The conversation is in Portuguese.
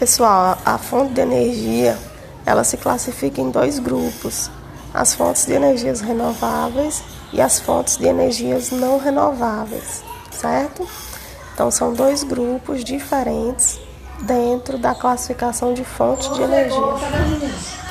Pessoal, a fonte de energia, ela se classifica em dois grupos: as fontes de energias renováveis e as fontes de energias não renováveis, certo? Então são dois grupos diferentes dentro da classificação de fontes de energia.